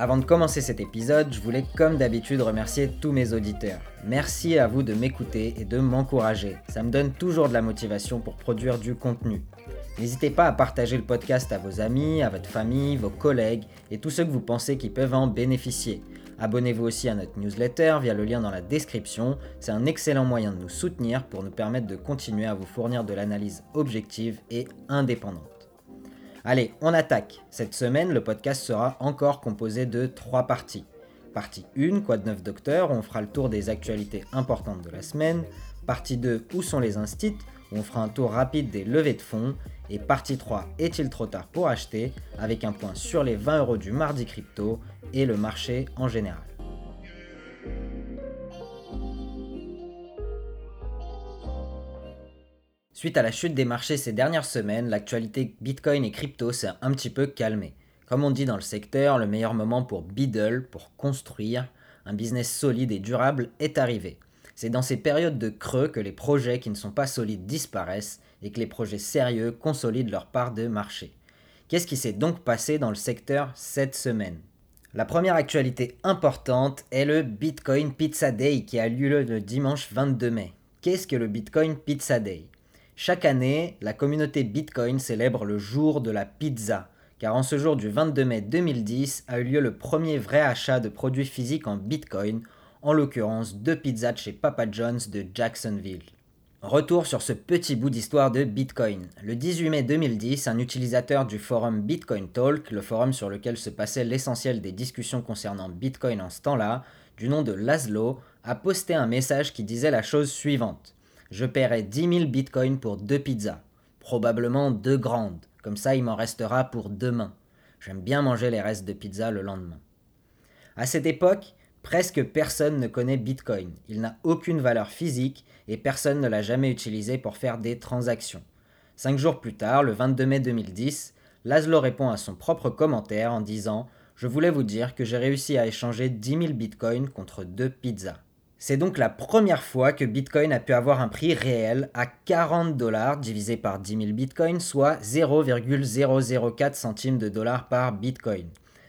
Avant de commencer cet épisode, je voulais comme d'habitude remercier tous mes auditeurs. Merci à vous de m'écouter et de m'encourager. Ça me donne toujours de la motivation pour produire du contenu. N'hésitez pas à partager le podcast à vos amis, à votre famille, vos collègues et tous ceux que vous pensez qui peuvent en bénéficier. Abonnez-vous aussi à notre newsletter via le lien dans la description. C'est un excellent moyen de nous soutenir pour nous permettre de continuer à vous fournir de l'analyse objective et indépendante. Allez, on attaque. Cette semaine, le podcast sera encore composé de trois parties. Partie 1, quoi de neuf docteur, où on fera le tour des actualités importantes de la semaine. Partie 2, où sont les instits, on fera un tour rapide des levées de fonds. Et partie 3, est-il trop tard pour acheter, avec un point sur les 20 euros du mardi crypto et le marché en général. Suite à la chute des marchés ces dernières semaines, l'actualité Bitcoin et crypto s'est un petit peu calmée. Comme on dit dans le secteur, le meilleur moment pour biddle, pour construire un business solide et durable est arrivé. C'est dans ces périodes de creux que les projets qui ne sont pas solides disparaissent et que les projets sérieux consolident leur part de marché. Qu'est-ce qui s'est donc passé dans le secteur cette semaine? La première actualité importante est le Bitcoin Pizza Day qui a lieu le dimanche 22 mai. Qu'est-ce que le Bitcoin Pizza Day? Chaque année, la communauté Bitcoin célèbre le jour de la pizza, car en ce jour du 22 mai 2010 a eu lieu le premier vrai achat de produits physiques en Bitcoin, en l'occurrence deux pizzas de chez Papa John's de Jacksonville. Retour sur ce petit bout d'histoire de Bitcoin. Le 18 mai 2010, un utilisateur du forum Bitcoin Talk, le forum sur lequel se passait l'essentiel des discussions concernant Bitcoin en ce temps-là, du nom de Laszlo, a posté un message qui disait la chose suivante je paierai 10 000 bitcoins pour deux pizzas. Probablement deux grandes, comme ça il m'en restera pour demain. J'aime bien manger les restes de pizza le lendemain. À cette époque, presque personne ne connaît Bitcoin. Il n'a aucune valeur physique et personne ne l'a jamais utilisé pour faire des transactions. Cinq jours plus tard, le 22 mai 2010, Laszlo répond à son propre commentaire en disant Je voulais vous dire que j'ai réussi à échanger 10 000 bitcoins contre deux pizzas. C'est donc la première fois que Bitcoin a pu avoir un prix réel à 40 dollars divisé par 10 000 Bitcoins, soit 0,004 centimes de dollars par Bitcoin.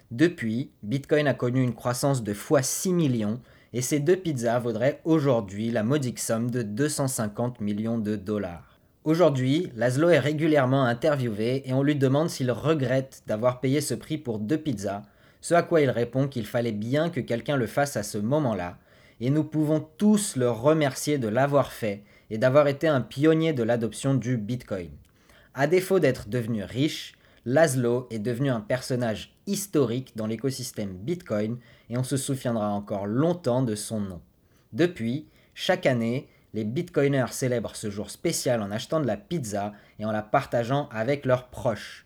Depuis, Bitcoin a connu une croissance de x 6 millions et ces deux pizzas vaudraient aujourd'hui la modique somme de 250 millions de dollars. Aujourd'hui, Laszlo est régulièrement interviewé et on lui demande s'il regrette d'avoir payé ce prix pour deux pizzas, ce à quoi il répond qu'il fallait bien que quelqu'un le fasse à ce moment-là, et nous pouvons tous le remercier de l'avoir fait et d'avoir été un pionnier de l'adoption du Bitcoin. À défaut d'être devenu riche, Laszlo est devenu un personnage historique dans l'écosystème Bitcoin et on se souviendra encore longtemps de son nom. Depuis, chaque année, les Bitcoiners célèbrent ce jour spécial en achetant de la pizza et en la partageant avec leurs proches.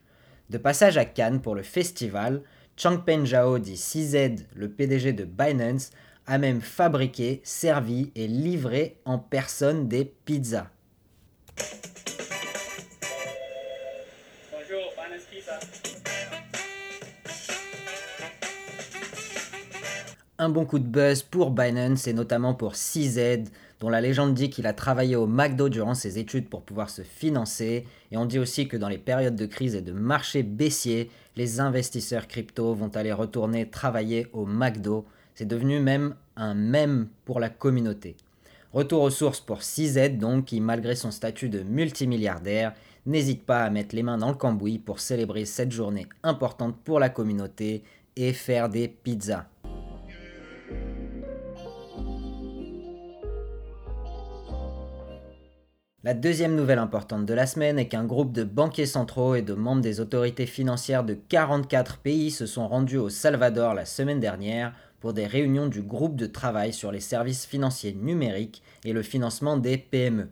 De passage à Cannes pour le festival, Changpeng Zhao dit CZ, le PDG de Binance, a même fabriqué, servi et livré en personne des pizzas. Bonjour, Pizza. Un bon coup de buzz pour Binance et notamment pour CZ, dont la légende dit qu'il a travaillé au McDo durant ses études pour pouvoir se financer. Et on dit aussi que dans les périodes de crise et de marché baissier, les investisseurs crypto vont aller retourner travailler au McDo c'est devenu même un mème pour la communauté. Retour aux sources pour CZ donc, qui malgré son statut de multimilliardaire, n'hésite pas à mettre les mains dans le cambouis pour célébrer cette journée importante pour la communauté et faire des pizzas. La deuxième nouvelle importante de la semaine est qu'un groupe de banquiers centraux et de membres des autorités financières de 44 pays se sont rendus au Salvador la semaine dernière pour des réunions du groupe de travail sur les services financiers numériques et le financement des PME.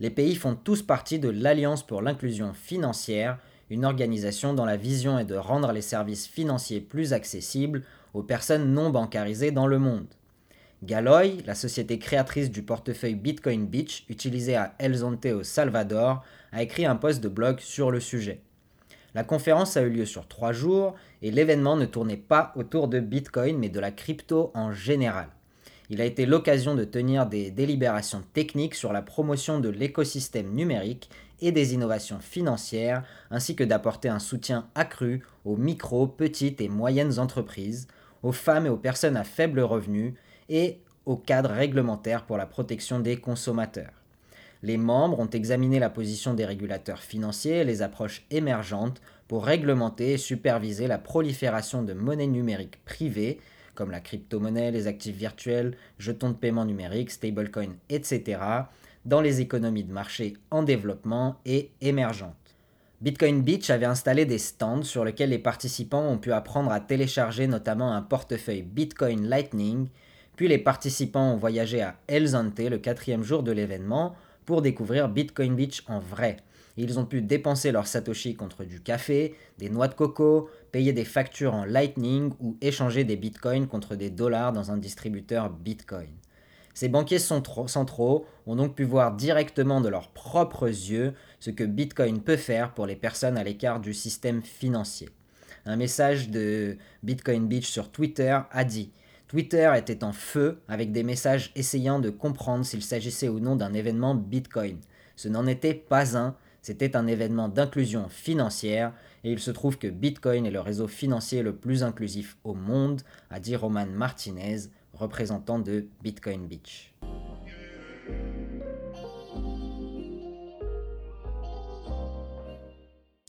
Les pays font tous partie de l'Alliance pour l'inclusion financière, une organisation dont la vision est de rendre les services financiers plus accessibles aux personnes non bancarisées dans le monde. Galoy, la société créatrice du portefeuille Bitcoin Beach utilisé à El Zonte au Salvador, a écrit un post de blog sur le sujet. La conférence a eu lieu sur trois jours et l'événement ne tournait pas autour de Bitcoin mais de la crypto en général. Il a été l'occasion de tenir des délibérations techniques sur la promotion de l'écosystème numérique et des innovations financières, ainsi que d'apporter un soutien accru aux micro, petites et moyennes entreprises, aux femmes et aux personnes à faible revenu et au cadre réglementaire pour la protection des consommateurs. Les membres ont examiné la position des régulateurs financiers et les approches émergentes pour réglementer et superviser la prolifération de monnaies numériques privées, comme la crypto-monnaie, les actifs virtuels, jetons de paiement numériques, stablecoins, etc., dans les économies de marché en développement et émergentes. Bitcoin Beach avait installé des stands sur lesquels les participants ont pu apprendre à télécharger notamment un portefeuille Bitcoin Lightning, puis les participants ont voyagé à El Zante le quatrième jour de l'événement pour découvrir Bitcoin Beach en vrai. Ils ont pu dépenser leurs satoshi contre du café, des noix de coco, payer des factures en Lightning ou échanger des bitcoins contre des dollars dans un distributeur Bitcoin. Ces banquiers centraux ont donc pu voir directement de leurs propres yeux ce que Bitcoin peut faire pour les personnes à l'écart du système financier. Un message de Bitcoin Beach sur Twitter a dit Twitter était en feu avec des messages essayant de comprendre s'il s'agissait ou non d'un événement Bitcoin. Ce n'en était pas un, c'était un événement d'inclusion financière et il se trouve que Bitcoin est le réseau financier le plus inclusif au monde, a dit Roman Martinez, représentant de Bitcoin Beach.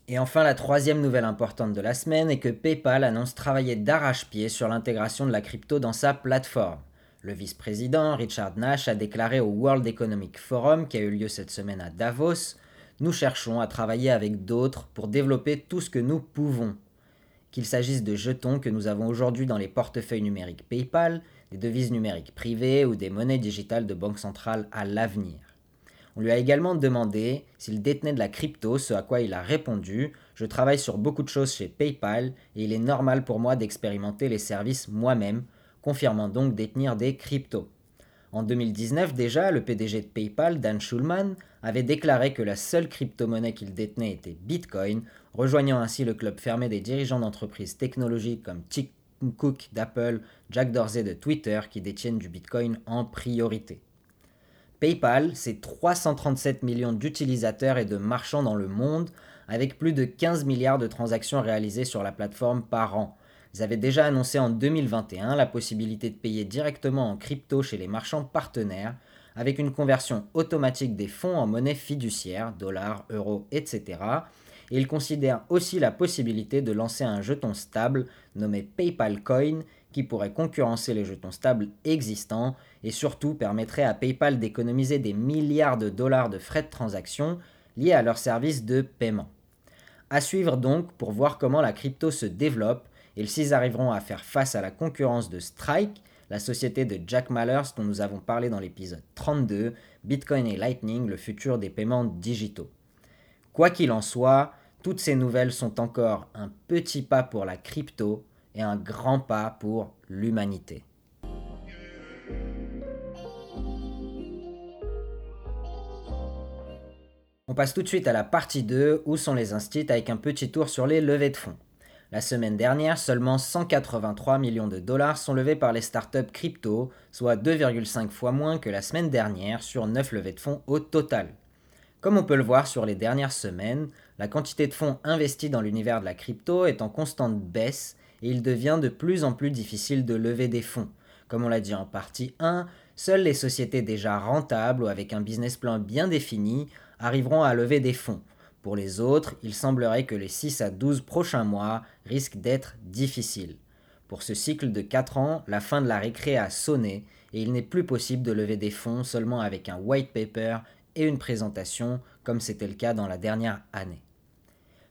Et enfin, la troisième nouvelle importante de la semaine est que PayPal annonce travailler d'arrache-pied sur l'intégration de la crypto dans sa plateforme. Le vice-président Richard Nash a déclaré au World Economic Forum qui a eu lieu cette semaine à Davos Nous cherchons à travailler avec d'autres pour développer tout ce que nous pouvons. Qu'il s'agisse de jetons que nous avons aujourd'hui dans les portefeuilles numériques PayPal, des devises numériques privées ou des monnaies digitales de banque centrale à l'avenir. On lui a également demandé s'il détenait de la crypto, ce à quoi il a répondu Je travaille sur beaucoup de choses chez PayPal et il est normal pour moi d'expérimenter les services moi-même, confirmant donc détenir des cryptos. En 2019 déjà, le PDG de PayPal, Dan Schulman, avait déclaré que la seule crypto-monnaie qu'il détenait était Bitcoin, rejoignant ainsi le club fermé des dirigeants d'entreprises technologiques comme TikTok Cook d'Apple, Jack Dorsey de Twitter qui détiennent du Bitcoin en priorité. PayPal, c'est 337 millions d'utilisateurs et de marchands dans le monde, avec plus de 15 milliards de transactions réalisées sur la plateforme par an. Ils avaient déjà annoncé en 2021 la possibilité de payer directement en crypto chez les marchands partenaires, avec une conversion automatique des fonds en monnaie fiduciaire, dollars, euros, etc., il considère aussi la possibilité de lancer un jeton stable nommé PayPal Coin qui pourrait concurrencer les jetons stables existants et surtout permettrait à PayPal d'économiser des milliards de dollars de frais de transaction liés à leur service de paiement. À suivre donc pour voir comment la crypto se développe et s'ils arriveront à faire face à la concurrence de Strike, la société de Jack Mallers dont nous avons parlé dans l'épisode 32, Bitcoin et Lightning, le futur des paiements digitaux. Quoi qu'il en soit, toutes ces nouvelles sont encore un petit pas pour la crypto et un grand pas pour l'humanité. On passe tout de suite à la partie 2 où sont les instits avec un petit tour sur les levées de fonds. La semaine dernière, seulement 183 millions de dollars sont levés par les startups crypto, soit 2,5 fois moins que la semaine dernière sur 9 levées de fonds au total. Comme on peut le voir sur les dernières semaines, la quantité de fonds investis dans l'univers de la crypto est en constante baisse et il devient de plus en plus difficile de lever des fonds. Comme on l'a dit en partie 1, seules les sociétés déjà rentables ou avec un business plan bien défini arriveront à lever des fonds. Pour les autres, il semblerait que les 6 à 12 prochains mois risquent d'être difficiles. Pour ce cycle de 4 ans, la fin de la récré a sonné et il n'est plus possible de lever des fonds seulement avec un white paper et une présentation, comme c'était le cas dans la dernière année.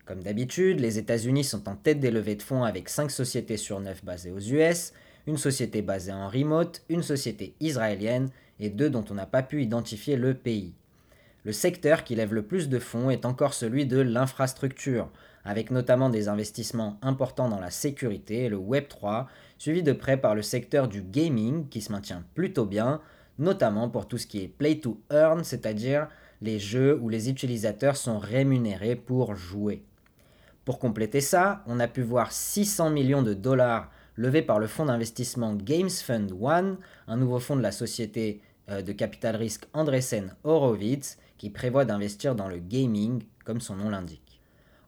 Comme d'habitude, les États-Unis sont en tête des levées de fonds avec 5 sociétés sur 9 basées aux US, une société basée en remote, une société israélienne et deux dont on n'a pas pu identifier le pays. Le secteur qui lève le plus de fonds est encore celui de l'infrastructure, avec notamment des investissements importants dans la sécurité et le Web3, suivi de près par le secteur du gaming qui se maintient plutôt bien, notamment pour tout ce qui est play to earn, c'est-à-dire les jeux où les utilisateurs sont rémunérés pour jouer. Pour compléter ça, on a pu voir 600 millions de dollars levés par le fonds d'investissement Games Fund One, un nouveau fonds de la société euh, de capital risque Andresen Horowitz, qui prévoit d'investir dans le gaming, comme son nom l'indique.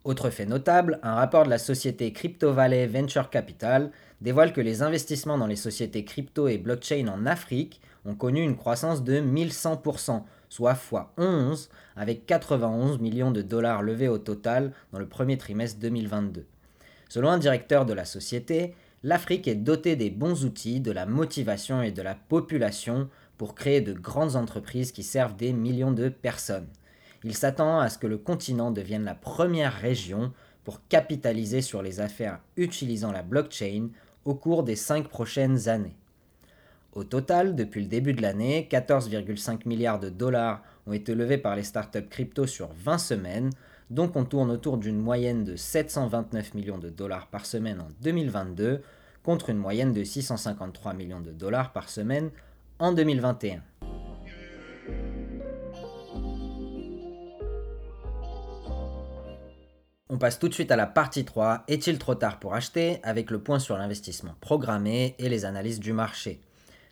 Autre fait notable, un rapport de la société Crypto Valley Venture Capital dévoile que les investissements dans les sociétés crypto et blockchain en Afrique ont connu une croissance de 1100%, soit x11, avec 91 millions de dollars levés au total dans le premier trimestre 2022. Selon un directeur de la société, l'Afrique est dotée des bons outils, de la motivation et de la population pour créer de grandes entreprises qui servent des millions de personnes. Il s'attend à ce que le continent devienne la première région pour capitaliser sur les affaires utilisant la blockchain au cours des cinq prochaines années. Au total, depuis le début de l'année, 14,5 milliards de dollars ont été levés par les startups crypto sur 20 semaines, donc on tourne autour d'une moyenne de 729 millions de dollars par semaine en 2022, contre une moyenne de 653 millions de dollars par semaine en 2021. On passe tout de suite à la partie 3, est-il trop tard pour acheter, avec le point sur l'investissement programmé et les analyses du marché.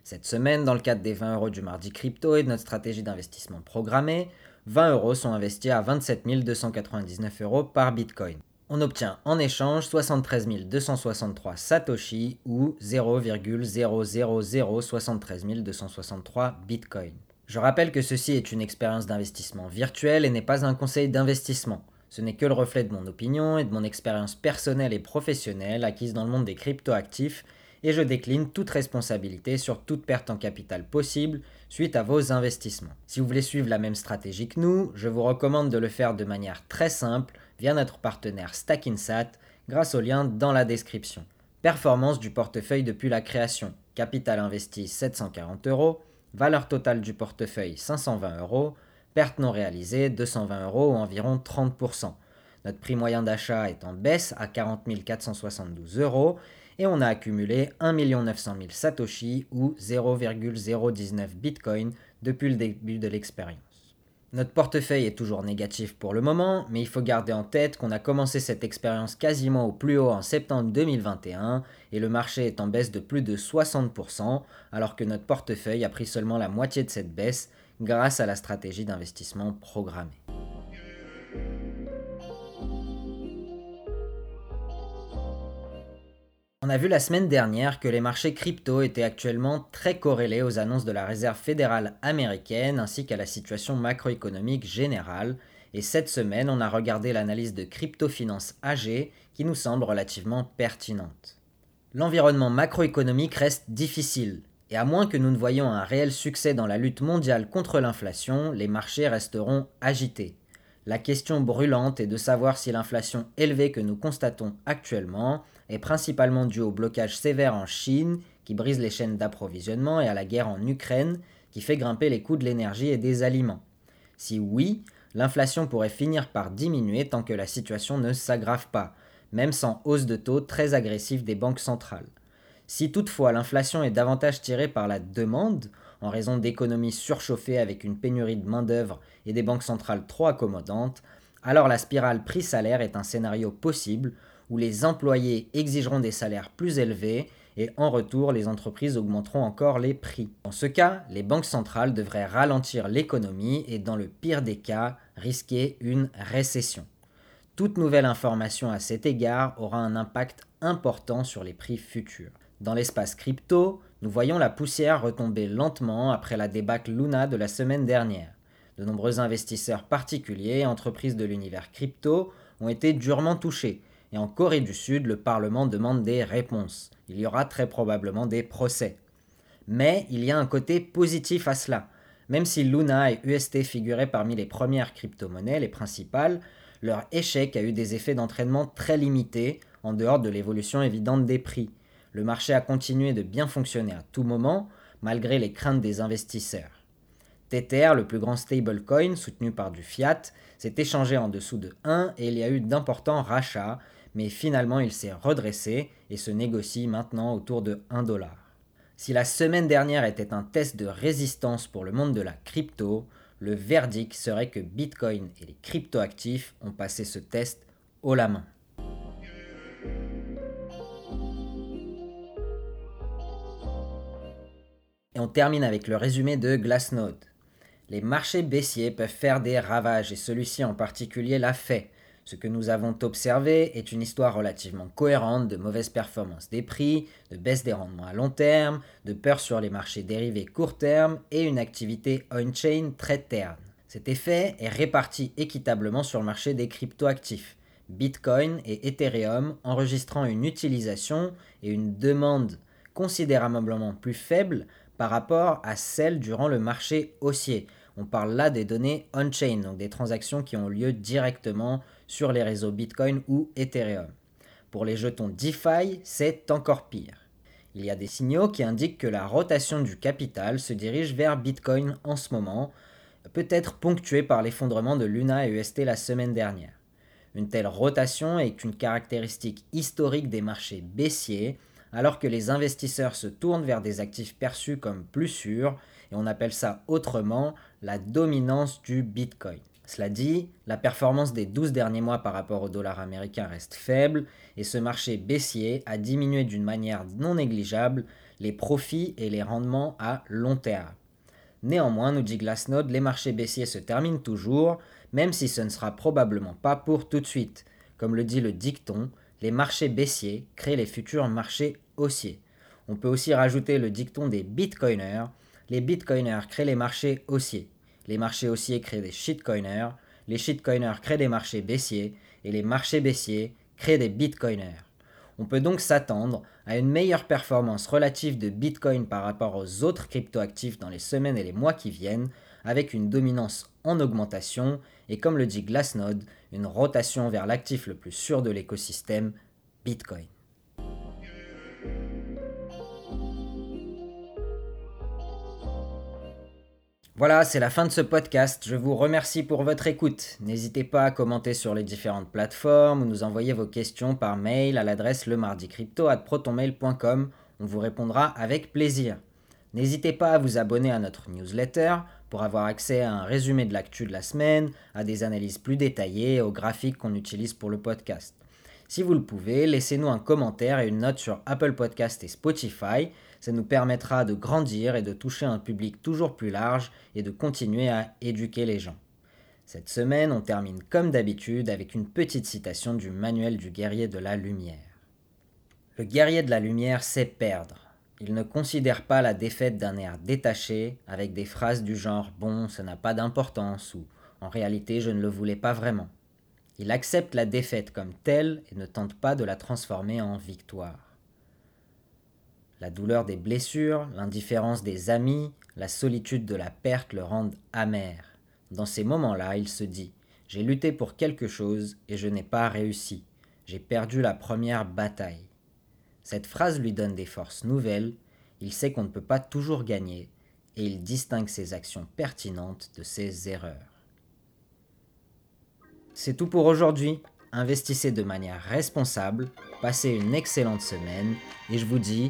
Cette semaine, dans le cadre des 20 euros du mardi crypto et de notre stratégie d'investissement programmé, 20 euros sont investis à 27 299 euros par Bitcoin. On obtient en échange 73 263 Satoshi ou 0,00073 263 Bitcoin. Je rappelle que ceci est une expérience d'investissement virtuelle et n'est pas un conseil d'investissement. Ce n'est que le reflet de mon opinion et de mon expérience personnelle et professionnelle acquise dans le monde des cryptoactifs et je décline toute responsabilité sur toute perte en capital possible suite à vos investissements. Si vous voulez suivre la même stratégie que nous, je vous recommande de le faire de manière très simple via notre partenaire Stackinsat grâce au lien dans la description. Performance du portefeuille depuis la création. Capital investi 740 euros. Valeur totale du portefeuille 520 euros. Perte non réalisée 220 euros ou environ 30%. Notre prix moyen d'achat est en baisse à 40 472 euros et on a accumulé 1 900 000 Satoshi ou 0,019 Bitcoin depuis le début de l'expérience. Notre portefeuille est toujours négatif pour le moment, mais il faut garder en tête qu'on a commencé cette expérience quasiment au plus haut en septembre 2021 et le marché est en baisse de plus de 60%, alors que notre portefeuille a pris seulement la moitié de cette baisse grâce à la stratégie d'investissement programmée. On a vu la semaine dernière que les marchés crypto étaient actuellement très corrélés aux annonces de la Réserve fédérale américaine ainsi qu'à la situation macroéconomique générale. Et cette semaine, on a regardé l'analyse de Crypto Finance AG qui nous semble relativement pertinente. L'environnement macroéconomique reste difficile. Et à moins que nous ne voyions un réel succès dans la lutte mondiale contre l'inflation, les marchés resteront agités. La question brûlante est de savoir si l'inflation élevée que nous constatons actuellement est principalement due au blocage sévère en Chine, qui brise les chaînes d'approvisionnement, et à la guerre en Ukraine, qui fait grimper les coûts de l'énergie et des aliments. Si oui, l'inflation pourrait finir par diminuer tant que la situation ne s'aggrave pas, même sans hausse de taux très agressive des banques centrales. Si toutefois l'inflation est davantage tirée par la demande, en raison d'économies surchauffées avec une pénurie de main-d'œuvre et des banques centrales trop accommodantes, alors la spirale prix-salaire est un scénario possible où les employés exigeront des salaires plus élevés et en retour les entreprises augmenteront encore les prix. Dans ce cas, les banques centrales devraient ralentir l'économie et dans le pire des cas, risquer une récession. Toute nouvelle information à cet égard aura un impact important sur les prix futurs. Dans l'espace crypto, nous voyons la poussière retomber lentement après la débâcle Luna de la semaine dernière. De nombreux investisseurs particuliers et entreprises de l'univers crypto ont été durement touchés, et en Corée du Sud, le Parlement demande des réponses. Il y aura très probablement des procès. Mais il y a un côté positif à cela. Même si Luna et UST figuraient parmi les premières crypto-monnaies, les principales, leur échec a eu des effets d'entraînement très limités, en dehors de l'évolution évidente des prix. Le marché a continué de bien fonctionner à tout moment, malgré les craintes des investisseurs. Tether, le plus grand stablecoin soutenu par du fiat, s'est échangé en dessous de 1 et il y a eu d'importants rachats, mais finalement il s'est redressé et se négocie maintenant autour de 1 dollar. Si la semaine dernière était un test de résistance pour le monde de la crypto, le verdict serait que Bitcoin et les cryptoactifs ont passé ce test haut la main. Et on termine avec le résumé de Glassnode. Les marchés baissiers peuvent faire des ravages et celui-ci en particulier l'a fait. Ce que nous avons observé est une histoire relativement cohérente de mauvaise performance des prix, de baisse des rendements à long terme, de peur sur les marchés dérivés court terme et une activité on-chain très terne. Cet effet est réparti équitablement sur le marché des cryptoactifs. Bitcoin et Ethereum enregistrant une utilisation et une demande considérablement plus faibles par rapport à celles durant le marché haussier. On parle là des données on-chain, donc des transactions qui ont lieu directement sur les réseaux Bitcoin ou Ethereum. Pour les jetons DeFi, c'est encore pire. Il y a des signaux qui indiquent que la rotation du capital se dirige vers Bitcoin en ce moment, peut-être ponctuée par l'effondrement de Luna et UST la semaine dernière. Une telle rotation est une caractéristique historique des marchés baissiers, alors que les investisseurs se tournent vers des actifs perçus comme plus sûrs, et on appelle ça autrement la dominance du Bitcoin. Cela dit, la performance des 12 derniers mois par rapport au dollar américain reste faible et ce marché baissier a diminué d'une manière non négligeable les profits et les rendements à long terme. Néanmoins, nous dit Glassnode, les marchés baissiers se terminent toujours, même si ce ne sera probablement pas pour tout de suite. Comme le dit le dicton, les marchés baissiers créent les futurs marchés haussiers. On peut aussi rajouter le dicton des bitcoiners, les bitcoiners créent les marchés haussiers. Les marchés haussiers créent des shitcoiners, les shitcoiners créent des marchés baissiers, et les marchés baissiers créent des bitcoiners. On peut donc s'attendre à une meilleure performance relative de Bitcoin par rapport aux autres cryptoactifs dans les semaines et les mois qui viennent, avec une dominance en augmentation et comme le dit Glassnode, une rotation vers l'actif le plus sûr de l'écosystème, Bitcoin. Voilà, c'est la fin de ce podcast. Je vous remercie pour votre écoute. N'hésitez pas à commenter sur les différentes plateformes ou nous envoyer vos questions par mail à l'adresse lemardicrypto@protonmail.com. On vous répondra avec plaisir. N'hésitez pas à vous abonner à notre newsletter pour avoir accès à un résumé de l'actu de la semaine, à des analyses plus détaillées aux graphiques qu'on utilise pour le podcast. Si vous le pouvez, laissez-nous un commentaire et une note sur Apple Podcast et Spotify. Ça nous permettra de grandir et de toucher un public toujours plus large et de continuer à éduquer les gens. Cette semaine, on termine comme d'habitude avec une petite citation du manuel du guerrier de la lumière. Le guerrier de la lumière sait perdre. Il ne considère pas la défaite d'un air détaché avec des phrases du genre Bon, ça n'a pas d'importance ou En réalité, je ne le voulais pas vraiment. Il accepte la défaite comme telle et ne tente pas de la transformer en victoire. La douleur des blessures, l'indifférence des amis, la solitude de la perte le rendent amer. Dans ces moments-là, il se dit J'ai lutté pour quelque chose et je n'ai pas réussi. J'ai perdu la première bataille. Cette phrase lui donne des forces nouvelles, il sait qu'on ne peut pas toujours gagner et il distingue ses actions pertinentes de ses erreurs. C'est tout pour aujourd'hui. Investissez de manière responsable, passez une excellente semaine et je vous dis